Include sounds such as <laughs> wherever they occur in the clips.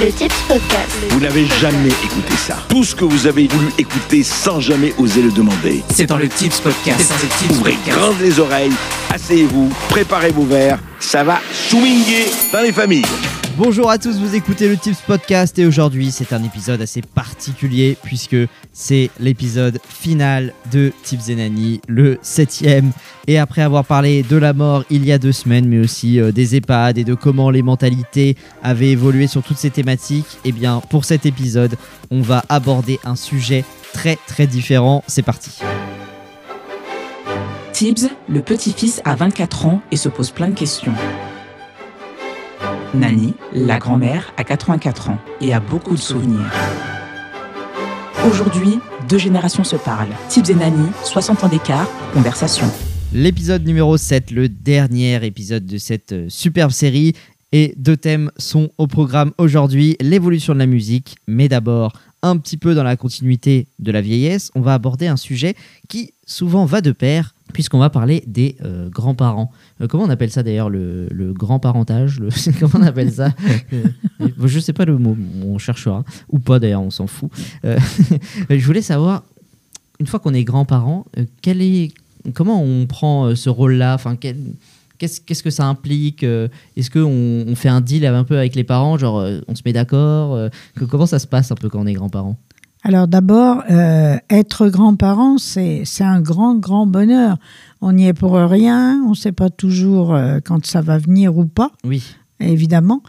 Le Tips Podcast. Vous n'avez jamais écouté ça. Tout ce que vous avez voulu écouter sans jamais oser le demander. C'est dans le Tips Podcast. C'est dans le Tips Ouvrez Podcast. grandes les oreilles, asseyez-vous, préparez vos verres. Ça va swinguer dans les familles. Bonjour à tous, vous écoutez le Tips Podcast et aujourd'hui c'est un épisode assez particulier puisque c'est l'épisode final de Tips et Nani, le septième. Et après avoir parlé de la mort il y a deux semaines, mais aussi euh, des EHPAD et de comment les mentalités avaient évolué sur toutes ces thématiques, et bien pour cet épisode on va aborder un sujet très très différent. C'est parti. Tibbs, le petit-fils, a 24 ans et se pose plein de questions. Nani, la grand-mère, a 84 ans et a beaucoup de souvenirs. Aujourd'hui, deux générations se parlent. Tibbs et Nani, 60 ans d'écart, conversation. L'épisode numéro 7, le dernier épisode de cette euh, superbe série. Et deux thèmes sont au programme aujourd'hui, l'évolution de la musique, mais d'abord un petit peu dans la continuité de la vieillesse, on va aborder un sujet qui souvent va de pair, puisqu'on va parler des euh, grands-parents. Euh, comment on appelle ça d'ailleurs, le, grand-parentage le... <laughs> Comment on appelle ça? Euh, Je sais pas le mot, on cherchera, ou pas d'ailleurs, on s'en fout. <laughs> Je voulais savoir, une fois qu'on est grands-parents, quel est comment on prend ce rôle-là? Enfin, Qu'est-ce que ça implique? Est-ce qu'on on fait un deal un peu avec les parents Genre, on se met d'accord Comment ça se passe un peu quand on est grands-parents? Alors d'abord, euh, être grand-parent, c'est c'est un grand, grand bonheur. On n'y est pour rien, on ne sait pas toujours euh, quand ça va venir ou pas, Oui. évidemment,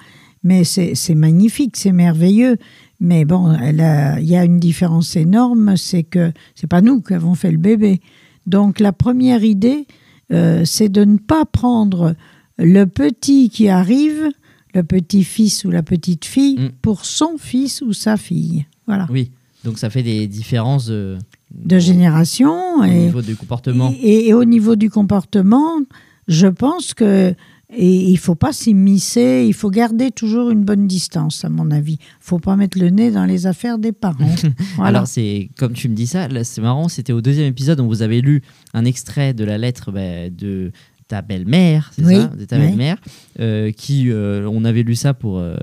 mais c'est magnifique, c'est merveilleux. Mais bon, il y a une différence énorme, c'est que c'est pas nous qui avons fait le bébé. Donc la première idée, euh, c'est de ne pas prendre le petit qui arrive, le petit-fils ou la petite-fille, Mm. pour son fils ou sa fille. Voilà. Oui. Donc ça fait des différences de génération au et, niveau du comportement. et, et au niveau du comportement, je pense que et il faut pas s'immiscer, il faut garder toujours une bonne distance, à mon avis. faut pas mettre le nez dans les affaires des parents. <laughs> Voilà. Alors c'est comme tu me dis ça, c'est marrant. C'était au deuxième épisode, on vous avait lu un extrait de la lettre bah, de ta belle-mère, c'est Oui, ça, de ta oui. belle-mère, euh, qui euh, on avait lu ça pour euh,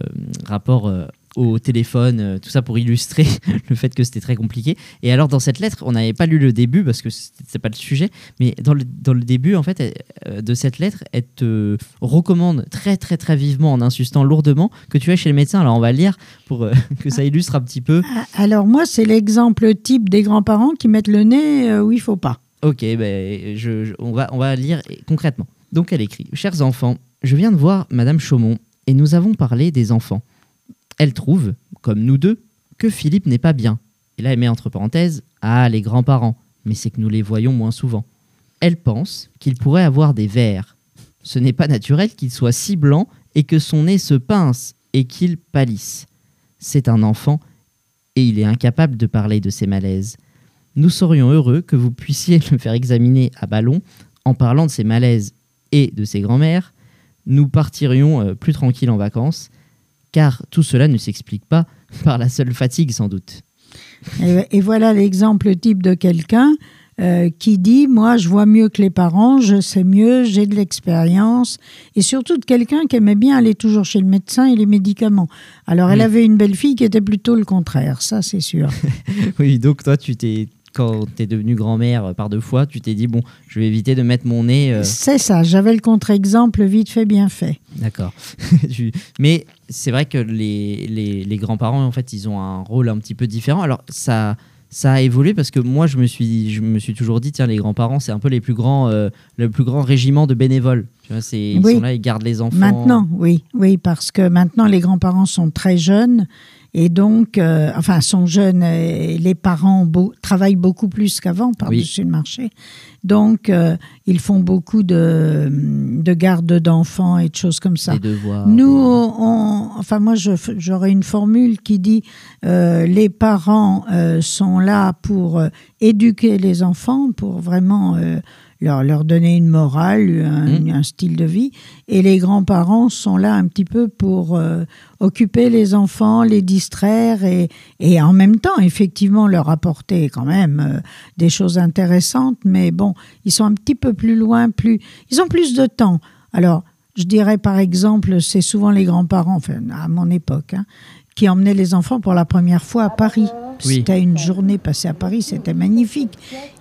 rapport au téléphone, euh, tout ça pour illustrer <laughs> le fait que c'était très compliqué. Et alors dans cette lettre, on n'avait pas lu le début parce que c'est pas le sujet, mais dans le, dans le début en fait elle- euh, de cette lettre, elle te recommande très très très vivement en insistant lourdement que tu ailles chez le médecin. Alors on va lire pour euh, <laughs> que ça illustre un petit peu. Ah, Alors moi, c'est l'exemple type des grands-parents qui mettent le nez où il faut pas. Ok, ben, je, je- on, va, on va lire concrètement. Donc elle écrit Chers enfants, je viens de voir Madame Chaumont et nous avons parlé des enfants. Elle trouve, comme nous deux, que Philippe n'est pas bien. Et là, elle met entre parenthèses Ah, les grands-parents, mais c'est que nous les voyons moins souvent. Elle pense qu'il pourrait avoir des vers. Ce n'est pas naturel qu'il soit si blanc et que son nez se pince et qu'il pâlisse. C'est un enfant et il est incapable de parler de ses malaises. Nous serions heureux que vous puissiez le faire examiner à ballon en parlant de ses malaises et de ses grands-mères. Nous partirions euh, plus tranquilles en vacances, car tout cela ne s'explique pas <laughs> par la seule fatigue sans doute. Et, et voilà l'exemple type de quelqu'un euh, qui dit Moi, je vois mieux que les parents, je sais mieux, j'ai de l'expérience. Et surtout de quelqu'un qui aimait bien aller toujours chez le médecin et les médicaments. Alors, elle Oui. avait une belle-fille qui était plutôt le contraire, ça, c'est sûr. <laughs> Oui, donc toi, tu t'es quand tu es devenue grand-mère euh, par deux fois, tu t'es dit bon, je vais éviter de mettre mon nez. euh, C'est ça, j'avais le contre-exemple vite fait, bien fait. D'accord. <laughs> Mais c'est vrai que les, les, les grands-parents, en fait, ils ont un rôle un petit peu différent. Alors, ça, ça a évolué parce que moi, je me suis, je me suis toujours dit, tiens, les grands-parents, c'est un peu les plus grands, euh, le plus grand régiment de bénévoles. Tu vois, c'est, ils Oui. sont là, ils gardent les enfants. Maintenant, oui, oui, parce que maintenant les grands-parents sont très jeunes et donc, euh, enfin, sont jeunes. Et les parents beau- travaillent beaucoup plus qu'avant par-dessus le marché, donc euh, ils font beaucoup de, de garde d'enfants et de choses comme ça. Des devoirs. Nous, on, enfin moi, j'aurais une formule qui dit euh, les parents sont là pour éduquer les enfants, pour vraiment leur, leur donner une morale, un, Mm. un style de vie, et les grands-parents sont là un petit peu pour euh, occuper les enfants, les distraire et, et en même temps, effectivement, leur apporter quand même euh, des choses intéressantes, mais bon, ils sont un petit peu plus loin, plus, ils ont plus de temps. Alors, Je dirais par exemple, c'est souvent les grands-parents, enfin à mon époque, hein, qui emmenaient les enfants pour la première fois à Paris. Oui. C'était une journée passée à Paris, c'était magnifique.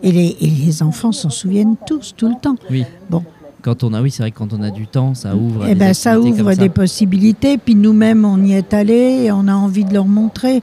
Et les, et les enfants s'en souviennent tous, tout le temps. Oui. Bon. Quand on a, oui, c'est vrai que quand on a du temps, ça ouvre. Eh des ben, ça ouvre ça. des possibilités. Puis nous-mêmes, on y est allés et on a envie de leur montrer.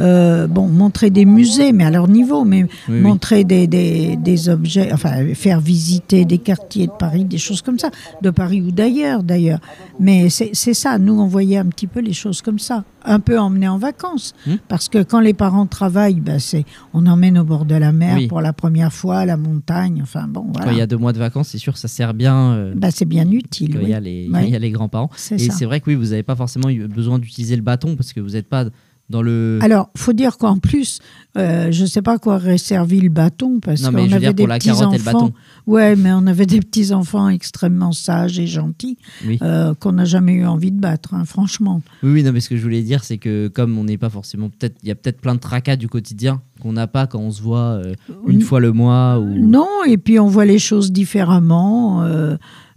Euh, bon, montrer des musées, mais à leur niveau, mais Oui, oui. montrer des, des, des objets, enfin, faire visiter des quartiers de Paris, des choses comme ça, de Paris ou d'ailleurs, d'ailleurs. Mais c'est ça, nous, on voyait un petit peu les choses comme ça, un peu emmenés en vacances. Hmm. Parce que quand les parents travaillent, c'est on emmène au bord de la mer Oui. pour la première fois, à la montagne, enfin bon, Quand voilà. il y a deux mois de vacances, c'est sûr, ça sert bien. euh, Ben, c'est bien utile. quand il y a les, <laughs> Ouais. les grands-parents. Et c'est vrai que oui, vous n'avez pas forcément eu besoin d'utiliser le bâton parce que vous n'êtes pas dans le. Alors, faut dire qu'en plus, euh, je ne sais pas quoi aurait servi le bâton parce non, qu'on mais je veux avait dire des pour la petits carotte et le enfants. bâton. Ouais, mais on avait des petits enfants extrêmement sages et gentils Oui. euh, qu'on n'a jamais eu envie de battre, hein, franchement. Oui, oui, non, mais ce que je voulais dire, c'est que comme on n'est pas forcément. peut-être Il y a peut-être plein de tracas du quotidien qu'on n'a pas quand on se voit euh, une fois le mois. Ou... Non, et puis on voit les choses différemment.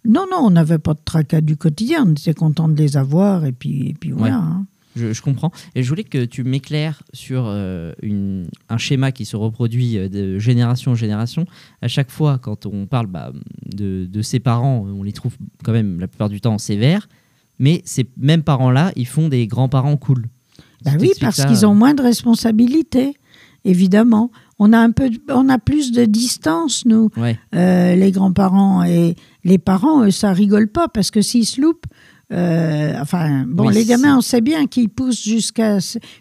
non, non, on n'avait pas de tracas du quotidien. On était content de les avoir et puis, et puis voilà. hein. Je, je comprends. Et je voulais que tu m'éclaires sur euh, une- un schéma qui se reproduit euh, de génération en génération. À chaque fois, quand on parle bah, de, de ses parents, on les trouve quand même la plupart du temps sévères. Mais ces mêmes parents-là, ils font des grands-parents cool. Bah oui, parce qu'ils euh, ont moins de responsabilités, évidemment. On a un peu, on a plus de distance, nous. Ouais. Euh, les grands-parents et les parents, eux, ça rigole pas parce que s'ils se loupent, euh, enfin, bon, Oui, les gamins, on sait bien qu'ils poussent jusqu'à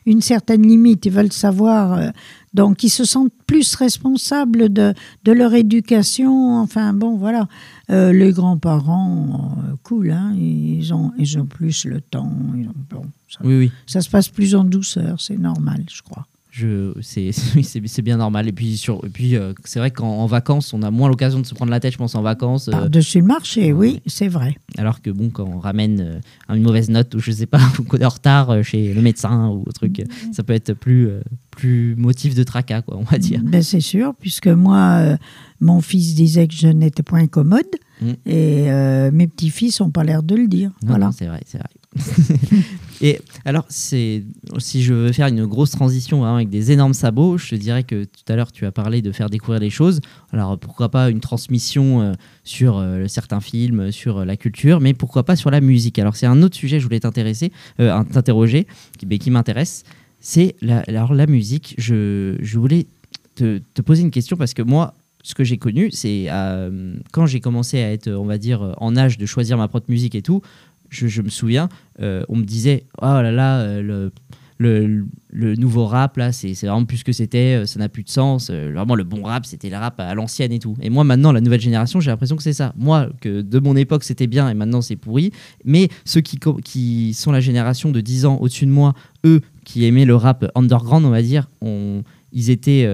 une certaine limite, ils veulent savoir, euh, donc ils se sentent plus responsables de, de leur éducation. Enfin, bon, voilà. Euh, les grands-parents, euh, cool, hein, ils ont, ils ont plus le temps. ils ont- bon, ça, Oui, oui. ça se passe plus en douceur, c'est normal, je crois. <laughs> C'est, bien normal. Et puis, sur, et puis euh, c'est vrai qu'en en vacances, on a moins l'occasion de se prendre la tête, je pense, en vacances. euh, Par-dessus le marché, oui, c'est vrai. alors que, bon, quand on ramène euh, une mauvaise note ou je sais pas, <laughs> ou qu'on est en retard euh, chez le médecin ou un truc, euh, ça peut être plus, plus motif de tracas, quoi, on va dire. Ben, c'est sûr, puisque moi, mon fils disait que je n'étais point commode Mm. et mes petits-fils n'ont pas l'air de le dire. Non, voilà. c'est vrai, c'est vrai. <laughs> Et alors, si je veux faire une grosse transition hein, avec des énormes sabots, je te dirais que tout à l'heure tu as parlé de faire découvrir les choses. Alors pourquoi pas une transmission euh, sur euh, certains films, sur euh, la culture, mais pourquoi pas sur la musique. Alors c'est un autre sujet que je voulais t'intéresser, t'interroger, qui, qui m'intéresse. C'est la, la musique. Je, voulais te, poser une question parce que moi, ce que j'ai connu, c'est quand j'ai commencé à être, on va dire, en âge de choisir ma propre musique et tout. Je, me souviens, euh, on me disait, oh là là, euh, le, le, le nouveau rap, là, c'est vraiment plus ce que c'était, euh, ça n'a plus de sens. vraiment, le bon rap, c'était le rap à l'ancienne et tout. Et moi, maintenant, la nouvelle génération, j'ai l'impression que c'est ça. Moi, que de mon époque, c'était bien et maintenant, c'est pourri. Mais ceux qui, qui sont la génération de 10 ans au-dessus de moi, eux, qui aimaient le rap underground, on va dire, ils étaient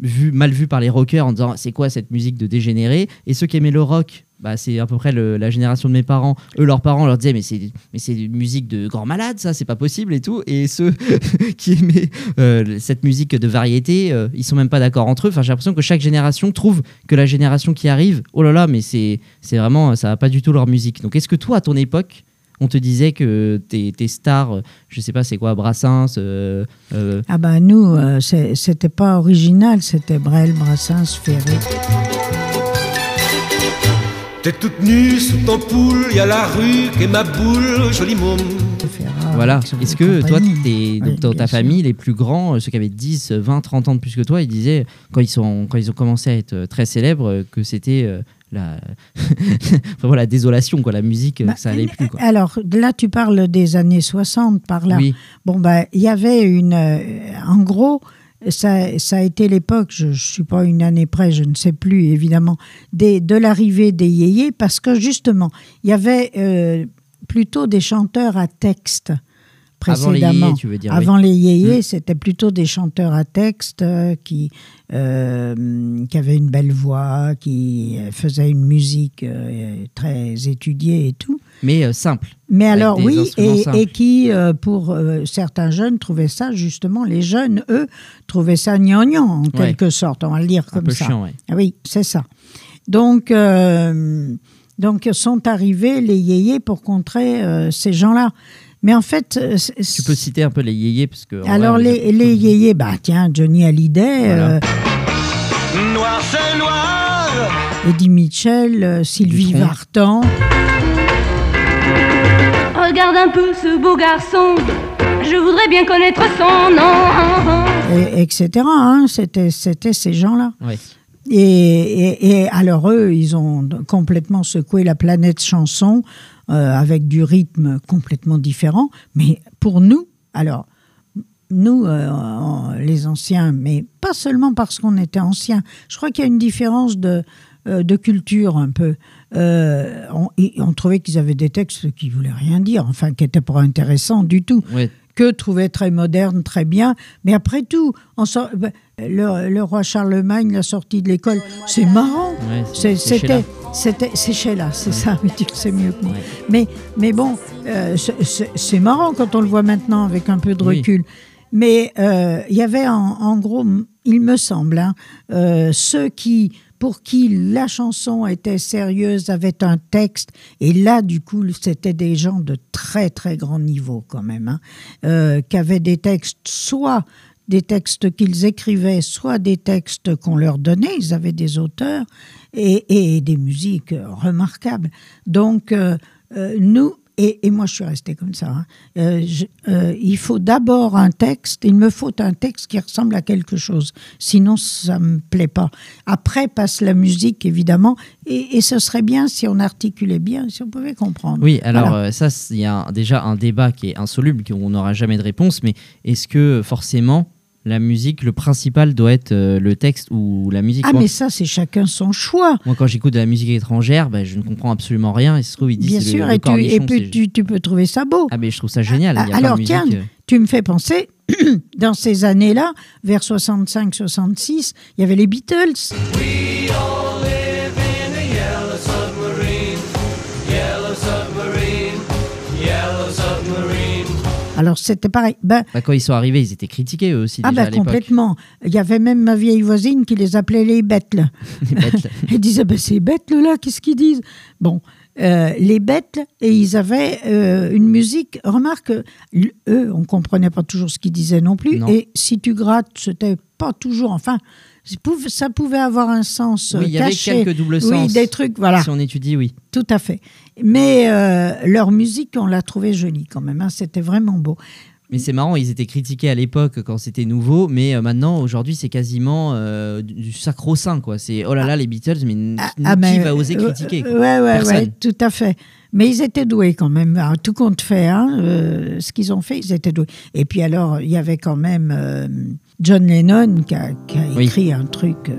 mal vus par les rockers en disant c'est quoi cette musique de dégénéré? Et ceux qui aimaient le rock, bah, c'est à peu près le- la génération de mes parents. Eux, leurs parents leur disaient mais c'est mais c'est une musique de grand malade, ça, c'est pas possible et tout. Et ceux <laughs> qui aimaient euh, cette musique de variété, euh, ils sont même pas d'accord entre eux. Enfin, j'ai l'impression que chaque génération trouve que la génération qui arrive, oh là là, mais c'est c'est vraiment ça va pas du tout leur musique. Donc, est-ce que toi, à ton époque on te disait que tes, tes stars, euh, je sais pas c'est quoi, Brassens, euh, Ah ben nous, euh, c'était pas original, c'était Brel, Brassens, Ferré. T'es toute nue sous ton poule, y a la rue et ma boule, joli môme. Voilà. Jolie Est-ce que toi, donc, dans ta sûr. famille, les plus grands, euh, ceux qui avaient 10, 20, 30 ans de plus que toi, ils disaient, quand ils, sont, quand ils ont commencé à être euh, très célèbres, euh, que c'était euh, la... <laughs> Vraiment la désolation, quoi, la musique, Bah, ça allait plus. Quoi. Alors là, tu parles des années 60 par là. Oui, Bon, ben, il y avait une. euh, en gros, ça, ça a été l'époque, je ne suis pas une année près, je ne sais plus évidemment, des, de l'arrivée des yéyés, parce que justement, il y avait euh, plutôt des chanteurs à texte avant les précédemment. yéyés, tu veux dire. oui. Avant les yéyés, Mm. c'était plutôt des chanteurs à texte euh, qui, euh, qui avaient une belle voix, qui faisaient une musique très étudiée et tout. Mais euh, simple. Mais alors oui, et, qui, euh, pour euh, certains jeunes, trouvaient ça, justement, les jeunes, eux, trouvaient ça gnangnan, en Ouais. quelque sorte, on va le dire Un comme peu ça. chiant, ouais. Ah Oui, c'est ça. Donc, euh, Donc sont arrivés les yéyés pour contrer euh, ces gens-là. Mais en fait, Tu peux citer un peu les yéyés parce que. alors vrai, les, les yéyés, bah tiens, Johnny Hallyday, Voilà. euh, Noir c'est noir Eddie Mitchell, euh, Sylvie. Vartan. Regarde un peu ce beau garçon, je voudrais bien connaître son nom. et- etc. hein, C'était c'était ces gens-là. Et, et- et alors eux, ils ont complètement secoué la planète chanson euh, avec du rythme complètement différent. Mais pour nous, alors nous, euh, les anciens, mais pas seulement parce qu'on était anciens. Je crois qu'il y a une différence de, euh, de culture un peu. Euh, on, trouvait qu'ils avaient des textes qui voulaient rien dire, enfin qui n'étaient pas intéressants du tout que trouvait très moderne, très bien. Mais après tout, on sort- ben, le, le roi Charlemagne, la sortie de l'école, c'est marrant. Ouais, C'est- c'est C'était, c'était, c'est Sheila, c'est ça, <laughs> mais tu le sais mieux que moi. Ouais. Mais, mais bon, euh, c'est- marrant quand on le voit maintenant avec un peu de Oui. recul. Mais euh, il y avait en, en gros, il me semble, hein, ceux qui, pour qui la chanson était sérieuse, avaient un texte, et là, du coup, c'était des gens de très, très grand niveau quand même, hein, euh, qui avaient des textes, soit des textes qu'ils écrivaient, soit des textes qu'on leur donnait, ils avaient des auteurs, et, des musiques remarquables. Donc, euh, euh, nous, et, et moi je suis restée comme ça, hein, euh, je- euh, il faut d'abord un texte, il me faut un texte qui ressemble à quelque chose, sinon ça me plaît pas. Après passe la musique, évidemment, et, et ce serait bien si on articulait bien, si on pouvait comprendre. Oui, alors Voilà. euh, ça, il y a un- déjà un débat qui est insoluble, qu'on n'aura jamais de réponse, mais est-ce que forcément la musique, le principal doit être euh, le texte ou la musique Ah, moi, mais ça, c'est chacun son choix. moi, quand j'écoute de la musique étrangère, bah, je ne comprends absolument rien. Et se trouve, ils disent Bien sûr, le et, tu, et puis tu, tu peux trouver ça beau. Ah, mais je trouve ça génial. Il y a Ah, alors, musique, tiens, euh, Tu me fais penser, <clears throat> dans ces années-là, vers 65-66, il y avait les Beatles. Alors c'était pareil. Ben, bah, quand ils sont arrivés, ils étaient critiqués eux aussi ah déjà ben à complètement. Il y avait même ma vieille voisine qui les appelait les bêtes. là. <laughs> Les bêtes. <laughs> Elle disait, ben, ces bêtes là, qu'est-ce qu'ils disent? Bon, euh, les bêtes, et ils avaient euh, une musique, remarque, eux, on comprenait pas toujours ce qu'ils disaient non plus, Non. et si tu grattes, c'était pas toujours, enfin, ça pouvait- avoir un sens Oui, il y avait quelques doubles Oui, sens. des trucs, voilà, Si on étudie, oui. tout à fait. Mais euh, leur musique, on l'a trouvée jolie quand même, hein, c'était vraiment beau. Mais c'est marrant, ils étaient critiqués à l'époque quand c'était nouveau, mais euh, maintenant, aujourd'hui, c'est quasiment euh, du sacro-saint, quoi. C'est oh là là, les Beatles, mais n- Ah, qui ah, mais, va oser euh, critiquer quoi? Ouais, ouais, ouais, tout à fait. Mais ils étaient doués quand même, tout compte fait. hein, euh, ce qu'ils ont fait, ils étaient doués. Et puis alors, il y avait quand même euh, John Lennon qui a, qui a Oui. écrit un truc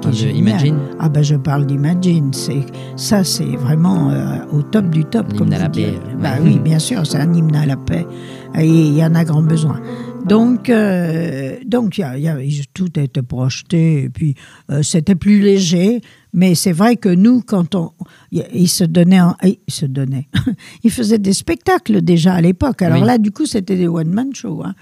qui parles est de génial. Imagine Ah ben je parle d'Imagine. C'est ça, c'est vraiment euh, au top du top. L'hymne comme à la paix, ouais. Bah oui, <laughs> bien sûr, c'est un hymne à la paix. Et il y en a grand besoin. Donc, euh, donc y a- y a- ils- tout était projeté, et puis euh, c'était plus léger. Mais c'est vrai que nous, quand on, il il se donnait, en- il se donnait, <laughs> il faisait des spectacles déjà à l'époque. Alors Oui. là, du coup, c'était des one man shows. hein.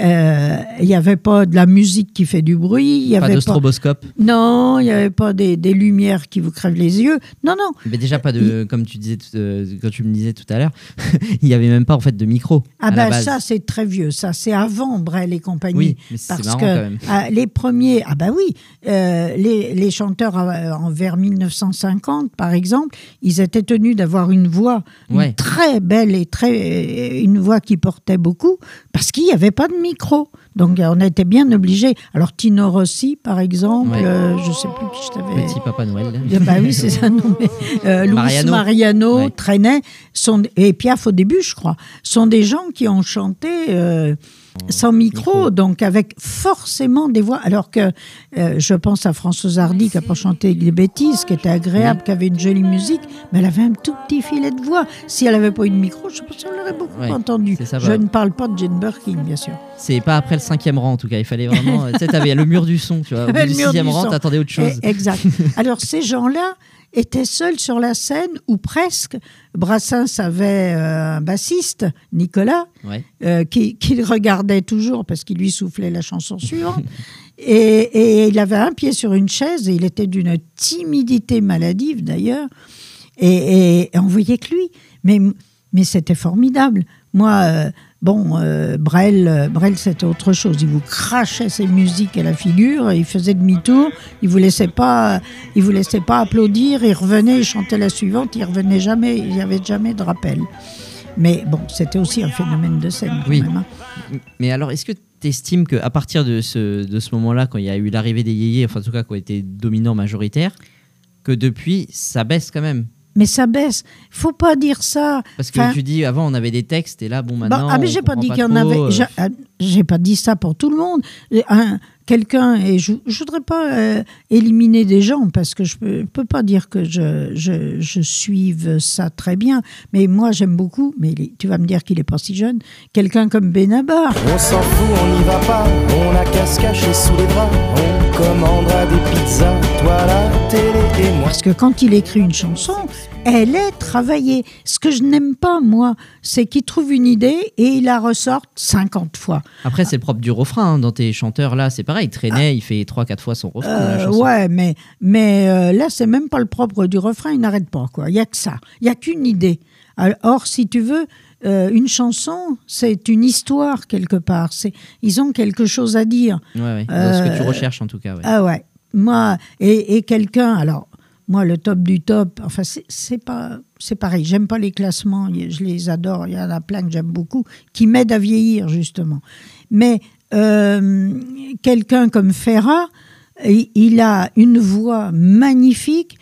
Euh, Il n'y avait pas de la musique qui fait du bruit. Il y Pas avait de pas, stroboscope, non, il n'y avait pas des, des lumières qui vous crèvent les yeux. Non, non. mais déjà pas de, comme tu disais, euh, quand tu me disais tout à l'heure, <laughs> il y avait même pas en fait de micro. Ah ben ça c'est très vieux, ça c'est avant Brel et compagnie. Oui, mais c'est parce marrant que quand même. ah, les premiers, ah bah oui, euh, les, les chanteurs euh, en vers 1950 par exemple, ils étaient tenus d'avoir une voix une très belle et très une voix qui portait beaucoup parce qu'il n'y avait pas de micro. Donc on était bien obligés. Alors Tino Rossi par exemple, Ouais. euh, je sais plus qui je t'avais Petit Papa Noël. ah bah oui, c'est ça. Non, mais, euh, Luis Mariano. Mariano, Ouais. Trenet, sont, et Piaf au début, je crois, sont des gens qui ont chanté euh, sans micro, micro. donc avec forcément des voix. Alors que euh, je pense à Françoise Hardy qui n'a pas chanté des bêtises, qui était agréable, qui avait une jolie musique, mais elle avait un tout petit filet de voix. Si elle n'avait pas eu de micro, je pense qu'on l'aurait beaucoup Ouais, entendu. ça, je bah. ne parle pas de Jane Birkin, bien sûr. C'est pas après le cinquième rang en tout cas. Il fallait vraiment. tu sais, t'avais le mur du son, tu vois. Au <laughs> Le mur sixième du rang, t'attendais autre chose. Eh, Exact. <laughs> Alors ces gens-là étaient seuls sur la scène ou presque. Brassens avait euh, un bassiste, Nicolas, Ouais. euh, qui, qui le regardait toujours parce qu'il lui soufflait la chanson suivante. <laughs> Et, et il avait un pied sur une chaise et il était d'une timidité maladive d'ailleurs. Et, et on voyait que lui. Mais, mais c'était formidable. Moi, euh, bon, euh, Brel, euh, Brel c'était autre chose. Il vous crachait ses musiques à la figure, il faisait demi-tour, il vous laissait pas, il vous laissait pas applaudir, il revenait, il chantait la suivante, il revenait jamais, il n'y avait jamais de rappel. Mais bon, c'était aussi un phénomène de scène quand Oui. même. hein. Mais alors, est-ce que tu estimes qu'à partir de ce, de ce moment-là, quand il y a eu l'arrivée des yéyés, enfin en tout cas qui ont été dominants majoritaires, que depuis, ça baisse quand même? Mais ça baisse. Faut pas dire ça. Parce que Enfin, tu dis, avant on avait des textes, et là, bon, Bon, maintenant. ah mais j'ai pas dit qu'il y en avait. euh, j'ai- ah, J'ai pas dit ça pour tout le monde. Un- Quelqu'un et je, je voudrais pas euh, éliminer des gens parce que je peux, peux pas dire que je, je, je suive ça très bien. Mais moi j'aime beaucoup. Mais il tu vas me dire qu'il est pas si jeune. Quelqu'un comme Benabar. On s'en fout, on n'y va pas, on a qu'à se cacher sous les bras, on commandera des pizzas, toi la télé. Parce que quand il écrit une chanson, elle est travaillée. Ce que je n'aime pas, moi, c'est qu'il trouve une idée et il la ressorte 50 fois. Après, c'est le propre du refrain. hein. Dans tes chanteurs, là, c'est pareil. Traîner, il fait 3-4 fois son refrain. la Euh, ouais, mais, mais euh, là, c'est même pas le propre du refrain, il n'arrête pas. quoi. Il n'y a que ça. Il n'y a qu'une idée. Or, si tu veux, euh, une chanson, c'est une histoire quelque part. C'est, ils ont quelque chose à dire. Ouais, ouais. Dans ce que tu Euh, recherches, en tout cas. ouais. Ah ouais. Moi, et, et quelqu'un, alors, moi, le top du top, enfin, c'est, pas. C'est pareil, j'aime pas les classements, je les adore, il y en a plein que j'aime beaucoup, qui m'aident à vieillir, justement. Mais euh, quelqu'un comme Ferrat, il, a une voix magnifique.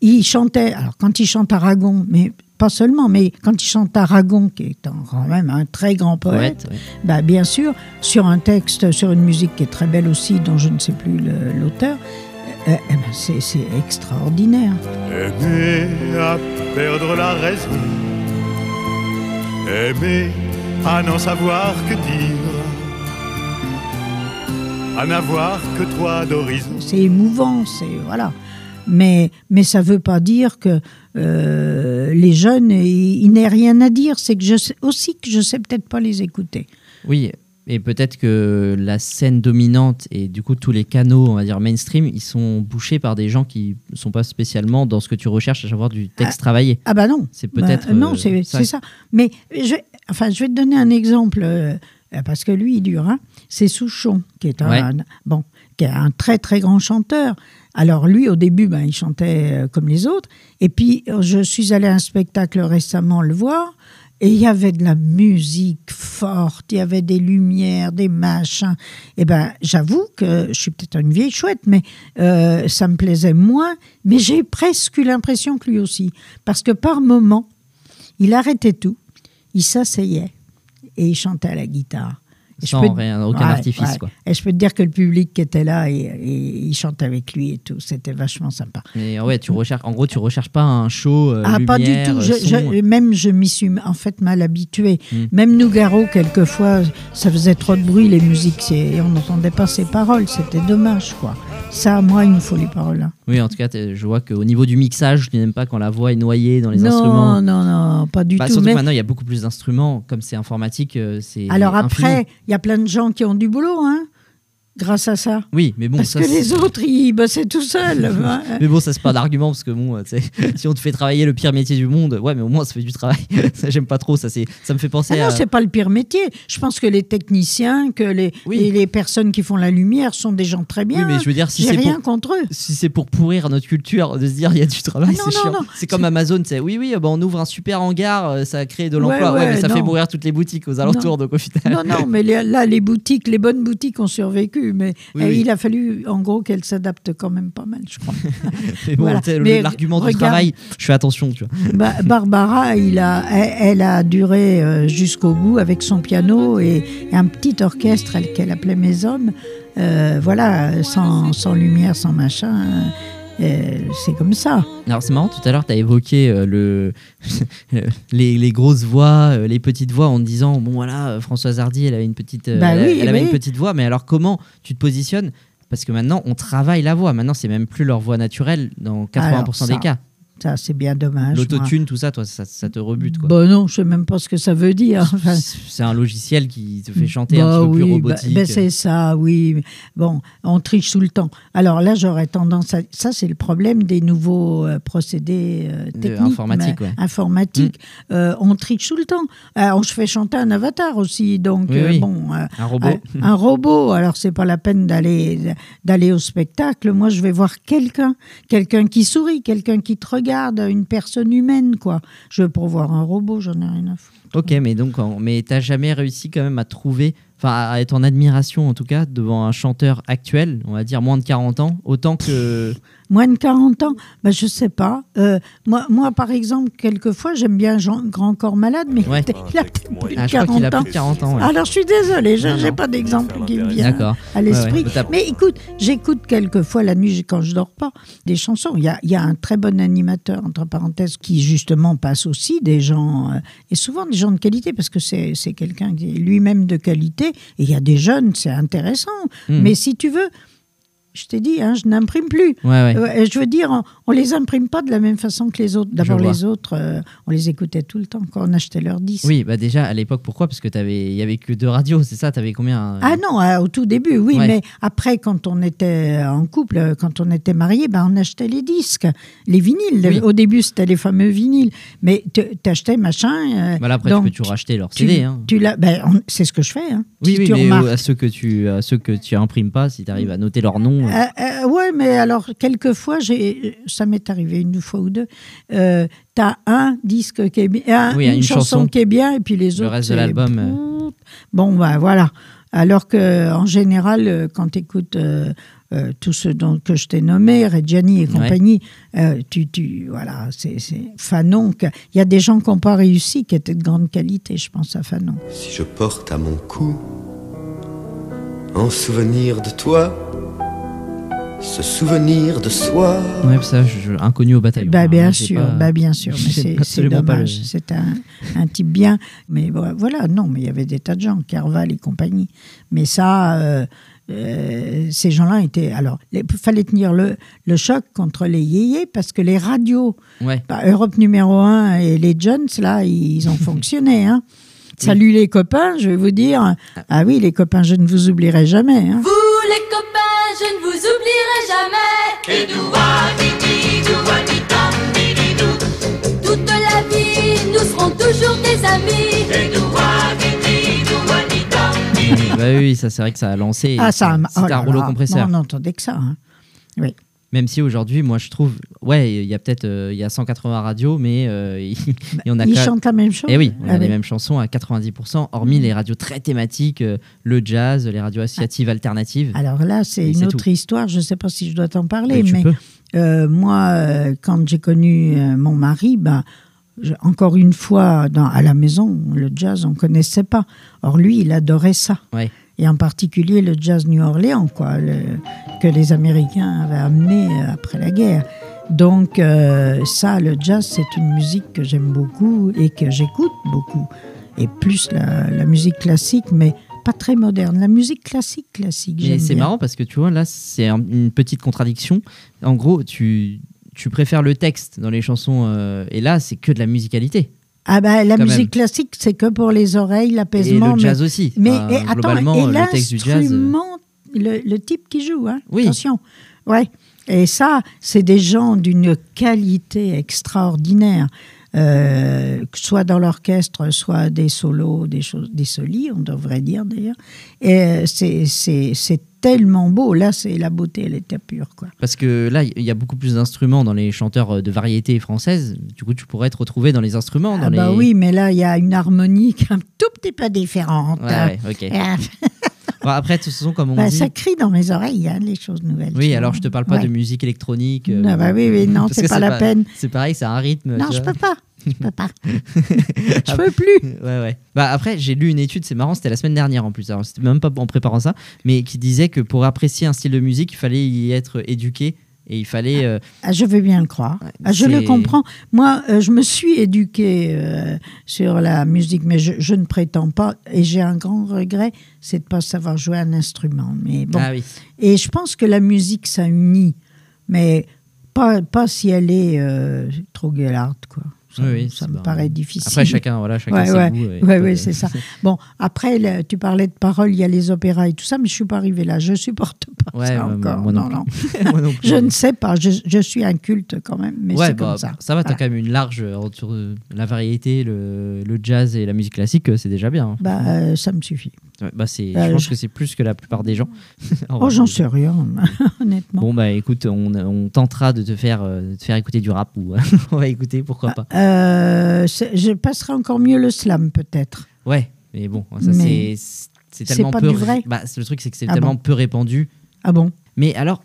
Il chantait, alors quand il chante Aragon, mais pas seulement, mais quand il chante Aragon, qui est quand même un très grand poète, ouais. bah, bien sûr, sur un texte, sur une musique qui est très belle aussi, dont je ne sais plus l'auteur, euh, eh ben, c'est c'est extraordinaire. Aimer à perdre la raison. Aimer à n'en savoir que dire. À n'avoir que toi d'horizon. C'est émouvant, c'est voilà. Mais, mais ça ne veut pas dire que euh, les jeunes, il, il n'est rien à dire. C'est que je sais aussi que je sais peut-être pas les écouter. Oui, et peut-être que la scène dominante et du coup tous les canaux, on va dire mainstream, ils sont bouchés par des gens qui ne sont pas spécialement dans ce que tu recherches, à savoir du texte travaillé. Ah bah non. C'est peut-être, Bah, non, euh, c'est ça. Mais je, enfin, je vais te donner un exemple euh, parce que lui, il dure. hein. C'est Souchon qui est un, Ouais. bon, qui est un très très grand chanteur. Alors lui, au début, ben, il chantait euh, comme les autres. Et puis, je suis allée à un spectacle récemment le voir. Et il y avait de la musique forte, il y avait des lumières, des machins. Et ben, j'avoue que je suis peut-être une vieille chouette, mais euh, ça me plaisait moins. Mais j'ai presque eu l'impression que lui aussi, parce que par moments, il arrêtait tout, il s'asseyait et il chantait à la guitare. Et je Sans peux te- rien, aucun Ouais, artifice, ouais. quoi. Et je peux te dire que le public qui était là, et, et il chantait avec lui et tout, c'était vachement sympa. Mais ouais, tu recherches, en gros, tu recherches pas un show. euh, Ah, pas du tout. Je- je- même je m'y suis en fait mal habituée. Mm. Même Nougaro, quelquefois, ça faisait trop de bruit, les musiques, et on n'entendait pas ses paroles. C'était dommage, quoi. Ça, moi, il me faut les paroles. Oui, en tout cas, je vois qu'au niveau du mixage, tu n'aimes pas quand la voix est noyée dans les non, instruments. non, non, pas du Bah, tout. surtout maintenant, il y a beaucoup plus d'instruments. Comme c'est informatique, euh, c'est. alors infini. après, il y a plein de gens qui ont du boulot, hein, grâce à ça. Oui, mais bon, Parce ça. que les autres, ils bossaient tout seuls. <laughs> Mais bon, ça c'est pas d'argument parce que bon, euh, <laughs> si on te fait travailler le pire métier du monde, ouais, mais au moins ça fait du travail. <laughs> ça j'aime pas trop, ça c'est, ça me fait penser Ah à. non, c'est pas le pire métier. Je pense que les techniciens, que les, Oui. les, les personnes qui font la lumière sont des gens très bien. Oui, mais je veux dire, si c'est rien pour, contre eux. si c'est pour pourrir notre culture, de se dire il y a du travail, Ah non, c'est non, chiant. non. C'est comme Amazon, c'est oui, oui, bah, on ouvre un super hangar, euh, ça crée de l'emploi, Ouais, ouais, mais ça fait non. mourir toutes les boutiques aux alentours, donc au final. Non, non, mais les- là, les boutiques, les bonnes boutiques ont survécu, mais Oui, oui. il a fallu, en gros, qu'elles s'adaptent quand même pas mal, je crois. <laughs> Mais bon, Voilà. l'argument du travail, je fais attention, tu vois. Ba- Barbara, il a, elle, elle a duré euh, jusqu'au bout avec son piano et, et un petit orchestre elle- qu'elle appelait Mes Hommes. Euh, voilà, sans, sans lumière, sans machin. Euh, c'est comme ça. Alors c'est marrant, tout à l'heure tu as évoqué euh, <laughs> le, les, les grosses voix, euh, les petites voix en disant bon voilà, Françoise Hardy elle avait une petite, Bah elle, oui, elle avait oui. une petite voix, mais alors comment tu te positionnes? Parce que maintenant on travaille la voix, maintenant c'est même plus leur voix naturelle dans 80% Alors, des cas. Ça, c'est bien dommage. L'autotune, tout ça, toi, ça, ça te rebute, quoi. Bon, non, je sais même pas ce que ça veut dire. Enfin, C'est un logiciel qui te fait chanter bah un petit peu plus oui, bah- robotique. ben c'est ça, oui. Bon, on triche tout le temps. Alors là, j'aurais tendance à. Ça, c'est le problème des nouveaux euh, procédés euh, techniques. informatique, mais- ouais. informatiques. Euh, on triche tout le temps. Alors, je fais chanter un avatar aussi. Donc, Oui, oui. bon. Un robot. un, robot. Alors, c'est pas la peine d'aller au spectacle. Moi, je vais voir quelqu'un. Quelqu'un qui sourit, quelqu'un qui te regarde, une personne humaine, quoi. Je veux voir un robot, j'en ai rien à foutre. Ok, mais donc, mais t'as jamais réussi quand même à trouver, enfin, à être en admiration en tout cas devant un chanteur actuel, on va dire moins de 40 ans, autant que. Moins de 40 ans, ben, je sais pas. Euh, moi, moi, par exemple, quelquefois, j'aime bien Jean Grand Corps Malade, mais Ouais. il a peut-être plus de Ah, je crois qu'il a 40 ans. plus de 40 ans. ouais. Alors, je suis désolée, je n'ai pas d'exemple qui me vient à l'esprit. Ouais. Mais écoute, j'écoute quelquefois la nuit quand je dors pas des chansons. Il y a, y a un très bon animateur, entre parenthèses, qui justement passe aussi des gens, euh, et souvent des gens de qualité, parce que c'est c'est quelqu'un qui est lui-même de qualité. Et il y a des jeunes, c'est intéressant. Hmm. Mais si tu veux, je t'ai dit, hein, je n'imprime plus. Ouais, ouais. Euh, je veux dire, on, on les imprime pas de la même façon que les autres. D'abord, les autres, euh, on les écoutait tout le temps quand on achetait leurs disques. Oui, bah déjà à l'époque, pourquoi? Parce que il y avait que deux radios, c'est ça? T'avais combien euh, Ah non, au tout début, oui, Ouais. mais après, quand on était en couple, quand on était mariés, ben, on achetait les disques, les vinyles. Oui. Au début, c'était les fameux vinyles. Mais tu achetais machin. Voilà, après donc, tu peux toujours racheter leur tu- CD. Hein. tu on- c'est ce que je fais. hein. Oui, Si oui, tu mais à ceux que tu, à ceux que tu imprimes pas, si tu arrives à noter leur nom. Euh, Euh, euh, ouais, mais alors, quelquefois, j'ai, ça m'est arrivé une fois ou deux, euh, t'as un disque qui est bien, Oui, une, une chanson, chanson. qui est bien, et puis les Le autres. reste de l'album, euh. Bon, bah voilà. Alors que en général, euh, quand tu écoutes tous ceux dont, que je t'ai nommés, Reggiani et compagnie, euh, tu, tu, voilà, c'est, Fanon. Il y a des gens qui n'ont pas réussi, qui étaient de grande qualité, je pense à Fanon. Si je porte à mon cou, en souvenir de toi, ce souvenir de soi. Ouais, ça, je, je- inconnu au bataillon. Bah, hein, bien sûr, pas- bah, bien sûr, <laughs> mais c'est le- dommage. C'est un, un type bien. Mais voilà, non, mais il y avait des tas de gens, Carval et compagnie. Mais ça, euh, euh, ces gens-là étaient. Alors, il fallait tenir le, le choc contre les yéyés parce que les radios, Ouais. bah, Europe numéro 1 et les Jones, là, ils ont fonctionné. Hein. <laughs> Salut les copains, je vais vous dire. Ah oui, les copains, je ne vous oublierai jamais. hein. Vous je ne vous oublierai jamais. Et Toute la vie, nous serons toujours des amis. bah oui, ça c'est vrai que ça a lancé. Ah, ça, oh un là rouleau compresseur. On n'entendait que ça. hein. Oui. Même si aujourd'hui, moi je trouve, ouais, il y a peut-être euh, il y a 180 radios, mais euh, <laughs> il y en a Ils chantent la même chose. Eh oui, on a Ah les mêmes chansons à 90%, hormis les radios très thématiques, euh, le jazz, les radios associatives alternatives. Alors là, c'est Et une autre tout. histoire. Je ne sais pas si je dois t'en parler, Mais moi, quand j'ai connu mon mari, je- encore une fois, dans, à la maison, le jazz, on ne connaissait pas. Or, lui, il adorait ça. Ouais. Et en particulier le jazz New Orleans, quoi, le- que les Américains avaient amené euh, après la guerre. Donc, euh, ça, le jazz, c'est une musique que j'aime beaucoup et que j'écoute beaucoup. Et plus la, la musique classique, mais pas très moderne. La musique classique, classique, j'aime c'est marrant parce que tu vois, là, c'est un- une petite contradiction. En gros, tu, tu préfères le texte dans les chansons, euh, et là, c'est que de la musicalité. Ah bah, la musique même. classique, c'est que pour les oreilles, Et l'apaisement. le jazz mais, aussi. Mais Enfin, et attends, et le texte du jazz. euh, l'instrument, le, le type qui joue, hein, Oui. attention. Ouais. Et ça, c'est des gens d'une qualité extraordinaire. Euh, soit dans l'orchestre, soit des solos, des choses, des solis, on devrait dire d'ailleurs. Et euh, c'est- tellement beau. Là, c'est la beauté, elle était pure, quoi. Parce que là, il y a beaucoup plus d'instruments dans les chanteurs euh, de variété françaises. Du coup, tu pourrais te retrouver dans les instruments. Dans Ah bah les... oui, mais là, il y a une harmonie qui est un tout petit peu différente. Ouais, ouais, ok. <laughs> Bon, après, de toute façon, comme on bah, dit. ça crie dans mes oreilles, hein, les choses nouvelles. Oui, alors je te parle pas Ouais. de musique électronique. euh, Ah bah oui, oui, non, c'est pas la peine. C'est pareil, c'est un rythme. Non, je peux pas. Je peux pas. <laughs> je peux plus. <laughs> Ouais, ouais. Bah, après, j'ai lu une étude, c'est marrant, c'était la semaine dernière en plus. Alors, c'était même pas en préparant ça, mais qui disait que pour apprécier un style de musique, il fallait y être éduqué et il fallait. euh, Ah, je veux bien le croire. Ah, je le comprends. Moi, euh, je me suis éduquée euh, sur la musique, mais je, je ne prétends pas. Et j'ai un grand regret, c'est de ne pas savoir jouer un instrument. Mais bon. Ah oui. Et je pense que la musique, ça unit. Mais pas, pas si elle est trop gueularde, quoi. Ça, Oui, oui, ça me paraît difficile. Après, chacun, voilà, chacun Ouais, ouais. Ouais, euh, c'est ça. <laughs> Bon, après, le- tu parlais de paroles, il y a les opéras et tout ça, mais je suis pas arrivée là. Je supporte pas ça encore. moi non non, plus. non. <laughs> Moi non plus. je ne sais pas. Je, je suis un culte quand même, mais ouais, c'est bah, comme ça. va, t'as Voilà. quand même une large sur euh, la variété, le, le jazz et la musique classique, euh, c'est déjà bien. hein. Bah, euh, ça me suffit. Bah, c'est, euh, je pense je- que c'est plus que la plupart des gens. <laughs> En Oh, j'en sais rien, honnêtement. Bon, bah écoute, on, on tentera de te faire, euh, de te faire écouter du rap ou on va écouter, pourquoi pas. Euh, je passerai encore mieux le slam, peut-être. Ouais, mais bon, ça c'est, tellement pas peu. du vrai Bah, le truc, c'est que c'est Ah tellement bon peu répandu. Ah bon Mais alors,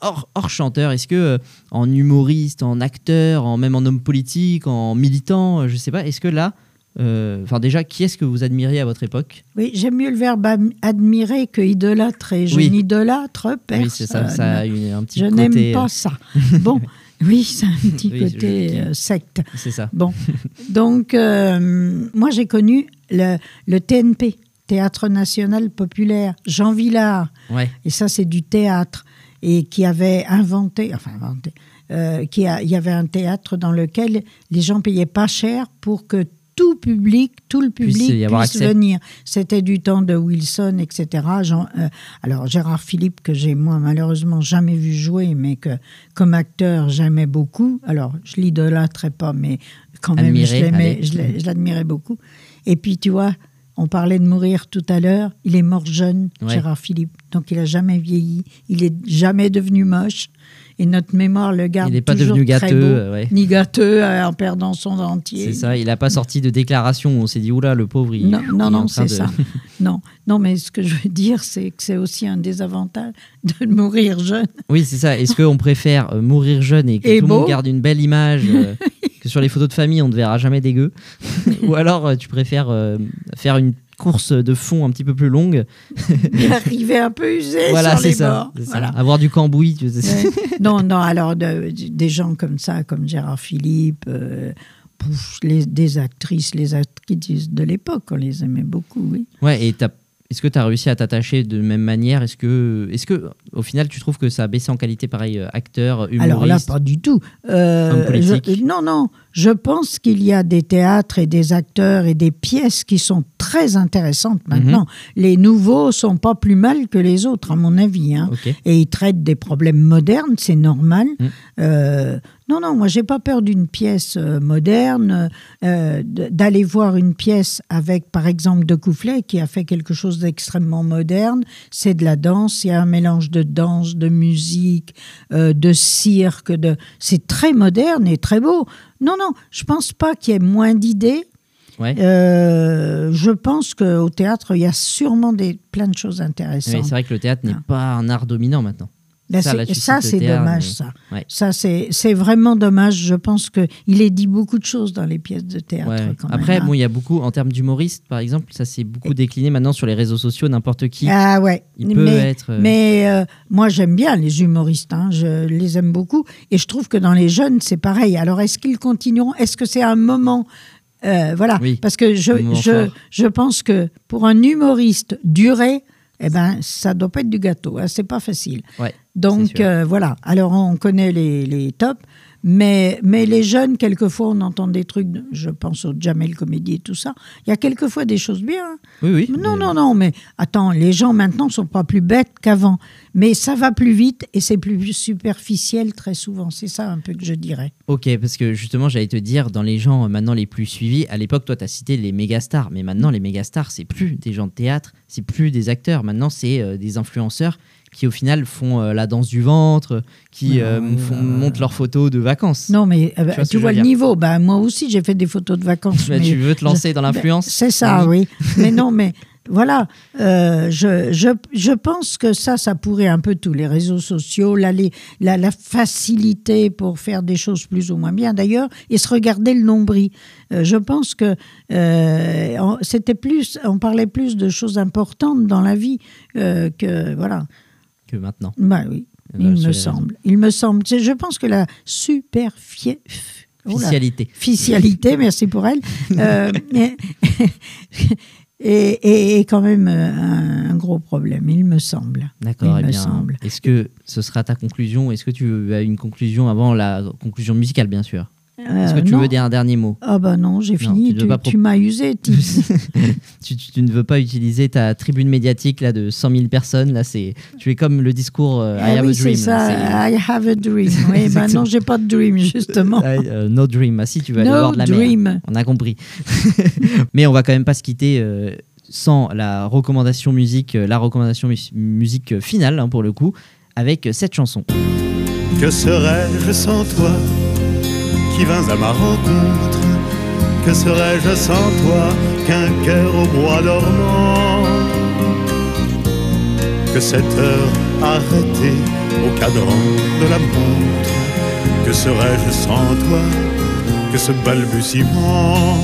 hors, hors chanteur, est-ce que euh, en humoriste, en acteur, en, même en homme politique, en militant, euh, je sais pas, est-ce que là, euh, enfin déjà, qui est-ce que vous admiriez à votre époque? Oui, j'aime mieux le verbe admirer que idolâtrer. Je Oui. n'idolâtre personne. Oui, c'est ça, ça a une- un petit je n'aime pas ça. <laughs> Bon, oui, c'est un <laughs> petit Oui, côté euh, secte. C'est ça. Bon, <laughs> donc euh, moi j'ai connu le, le TNP, Théâtre National Populaire, Jean Villard, Ouais. et ça c'est du théâtre, et qui avait inventé, enfin inventé, euh, qui a- il y avait un théâtre dans lequel les gens payaient pas cher pour que tout public, tout le Puisse public puisse, accès. venir. C'était du temps de Wilson, etc. Jean- euh, alors Gérard Philippe, que j'ai moi malheureusement jamais vu jouer, mais que comme acteur j'aimais beaucoup. Alors je l'idolâtrais pas, mais quand même je Admirer, l'admirais beaucoup. Et puis tu vois, on parlait de mourir tout à l'heure. Il est mort jeune, Ouais. Gérard Philippe, donc il a jamais vieilli. Il est jamais devenu moche. Et notre mémoire le garde Il n'est pas devenu gâteux, beau, euh, ouais. ni gâteux euh, en perdant son dentier. C'est ça, il n'a pas sorti de déclaration où on s'est dit, oula, le pauvre, il, Non, il non, non, c'est de- ça. <laughs> Non, non, mais ce que je veux dire, c'est que c'est aussi un désavantage de mourir jeune. Oui, c'est ça. Est-ce qu'on préfère euh, mourir jeune et que Et tout le monde garde une belle image, euh, <laughs> que sur les photos de famille, on ne te verra jamais dégueu? <laughs> Ou alors tu préfères euh, faire une course de fond un petit peu plus longue Il <laughs> arrivait un peu usé Voilà, sur c'est les ça, bords. c'est ça. Voilà. Avoir du cambouis. tu sais. <laughs> Non, non, alors de- des gens comme ça, comme Gérard Philippe, euh, pouf, les, des actrices, les actrices de l'époque, on les aimait beaucoup, oui. Ouais, et est-ce que tu as réussi à t'attacher de même manière? Est-ce que, est que, au final, tu trouves que ça a baissé en qualité, pareil, euh, acteur, humoriste? Alors là, pas du tout. Euh, je- non, non. Je pense qu'il y a des théâtres et des acteurs et des pièces qui sont très intéressantes Mhm. maintenant. Les nouveaux sont pas plus mal que les autres, à mon avis. hein. Et ils traitent des problèmes modernes, c'est normal. Mm. Euh, non, non, moi, j'ai pas peur d'une pièce euh, moderne, euh, d'aller voir une pièce avec, par exemple, De Coufflet, qui a fait quelque chose d'extrêmement moderne. C'est de la danse, il y a un mélange de danse, de musique, de cirque, de... c'est très moderne et très beau. Non, non, je pense pas qu'il y ait moins d'idées. Ouais. Euh, je pense qu'au théâtre, il y a sûrement des, plein de choses intéressantes. c'est vrai que le théâtre n'est pas un art dominant maintenant. Ben, Ça, c'est- dommage, mais- ça. Ouais. Ça, c'est vraiment dommage. Je pense qu'il est dit beaucoup de choses dans les pièces de théâtre. Ouais. quand Après, même, hein. bon, il y a beaucoup, en termes d'humoriste, par exemple, ça s'est beaucoup décliné maintenant sur les réseaux sociaux, n'importe qui. Ah ouais. Il peut mais être, euh, mais euh, moi, j'aime bien les humoristes. hein. Je les aime beaucoup. Et je trouve que dans les jeunes, c'est pareil. Alors, est-ce qu'ils continueront? Est-ce que c'est un moment? Euh, Voilà. Oui, Parce que je, je, je pense que pour un humoriste duré, eh ben, ça doit pas être du gâteau. hein. C'est pas facile. Ouais, Donc euh, voilà. Alors on connaît les, les tops, mais, mais les jeunes, quelquefois, on entend des trucs. je pense au Jamel Comédie et tout ça. Il y a quelquefois des choses bien. hein. Oui, oui. Non, mais- non, non, mais attends, les gens maintenant sont pas plus bêtes qu'avant. Mais ça va plus vite et c'est plus superficiel très souvent. C'est ça un peu que je dirais. Ok, parce que justement, j'allais te dire, dans les gens euh, maintenant les plus suivis, à l'époque, toi, tu as cité les méga stars, mais maintenant, les méga stars, c'est plus des gens de théâtre, c'est plus des acteurs. Maintenant, c'est euh, des influenceurs qui, au final, font euh, la danse du ventre, qui euh, font- euh, montrent leurs photos de vacances. Non, mais euh, vois tu vois je le niveau. Ben, moi aussi, j'ai fait des photos de vacances. <laughs> Bah, mais tu veux te lancer je- dans l'influence Ben, C'est ça, oui. <laughs> mais non, mais voilà. euh, je, je, je pense que ça, ça pourrait un peu tous les réseaux sociaux, la, les- la, la facilité pour faire des choses plus ou moins bien d'ailleurs, et se regarder le nombril. Euh, je pense que euh, c'était plus, on parlait plus de choses importantes dans la vie euh, que voilà. Que maintenant. Bah oui, Bah, il as me semble. Il me semble. Je pense que la superficie. Officialité. Officialité, merci pour elle. <laughs> Euh, <laughs> est- est quand même euh, un, un gros problème, il me semble. D'accord, Il eh me bien. semble. Est-ce que ce sera ta conclusion? Est-ce que tu as une conclusion avant la conclusion musicale, bien sûr? Est-ce que Euh, tu non. veux dire un dernier mot? Ah bah non, j'ai Non, fini. tu ne veux Tu, pas pro- tu m'as usé, <laughs> Tips. tu, tu- tu ne veux pas utiliser ta tribune médiatique là de 100 000 personnes. Là, c'est tu es comme le discours euh, I Ah have oui, a c'est dream. ça. c'est- I have a dream. Oui, <laughs> bah non, j'ai pas de dream justement. Ah, euh, no dream. Ah si, tu vas aller No voir de la dream. mer. On a compris. <laughs> Mais on va quand même pas se quitter euh, sans la recommandation musique, euh, la recommandation mus- musique finale hein, pour le coup, avec euh, cette chanson. Que serais-je sans toi? Qui vins à ma rencontre. Que serais-je sans toi qu'un cœur au bois dormant? Que cette heure arrêtée au cadran de la montre. Que serais-je sans toi que ce balbutiement?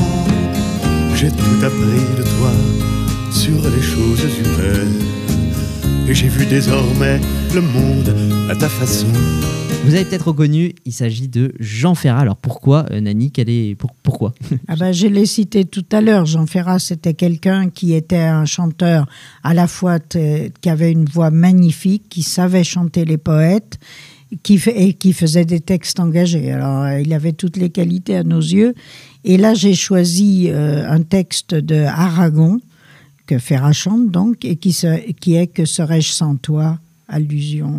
J'ai tout appris de toi sur les choses humaines Et j'ai vu désormais le monde à ta façon Vous avez peut-être reconnu, il s'agit de Jean Ferrat. Alors pourquoi, euh, Nani quel est, pour- Pourquoi <laughs> Ah ben, je l'ai cité tout à l'heure. Jean Ferrat, c'était quelqu'un qui était un chanteur à la fois t- qui avait une voix magnifique, qui savait chanter les poètes, qui et qui faisait des textes engagés. Alors, euh, il avait toutes les qualités à nos yeux. Et là, j'ai choisi euh, un texte de Aragon que Ferrat chante donc et qui, se- qui est Que serais-je sans toi? Allusion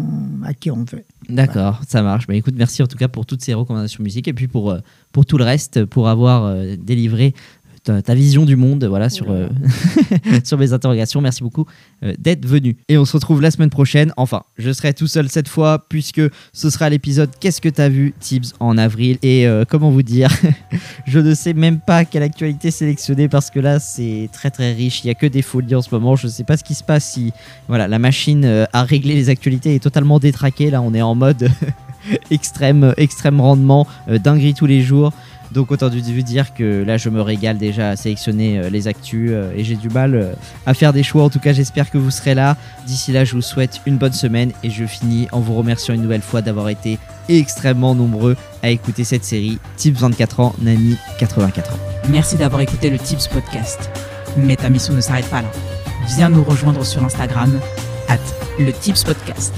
à qui on veut. D'accord, ça marche. Bah, écoute, merci en tout cas pour toutes ces recommandations musique et puis pour, euh, pour tout le reste, pour avoir euh, délivré ta, ta vision du monde voilà, sur, euh, <laughs> sur mes interrogations. Merci beaucoup euh, d'être venu. Et on se retrouve la semaine prochaine. Enfin, je serai tout seul cette fois puisque ce sera l'épisode Qu'est-ce que t'as vu, Tibbs, en avril. Et euh, comment vous dire, <laughs> je ne sais même pas quelle actualité sélectionner parce que là, c'est très très riche. Il n'y a que des folies en ce moment. Je ne sais pas ce qui se passe si voilà, la machine à régler les actualités est totalement détraquée. Là, on est en mode <laughs> extrême, extrême rendement, dinguerie tous les jours. Donc autant vous dire que là je me régale déjà à sélectionner euh, les actus euh, et j'ai du mal euh, à faire des choix. En tout cas j'espère que vous serez là. D'ici là je vous souhaite une bonne semaine et je finis en vous remerciant une nouvelle fois d'avoir été extrêmement nombreux à écouter cette série. Tips 24 ans, Nani 84 ans. Merci d'avoir écouté le Tips Podcast. Mais ta mission ne s'arrête pas là. Viens nous rejoindre sur Instagram, at le Tips Podcast.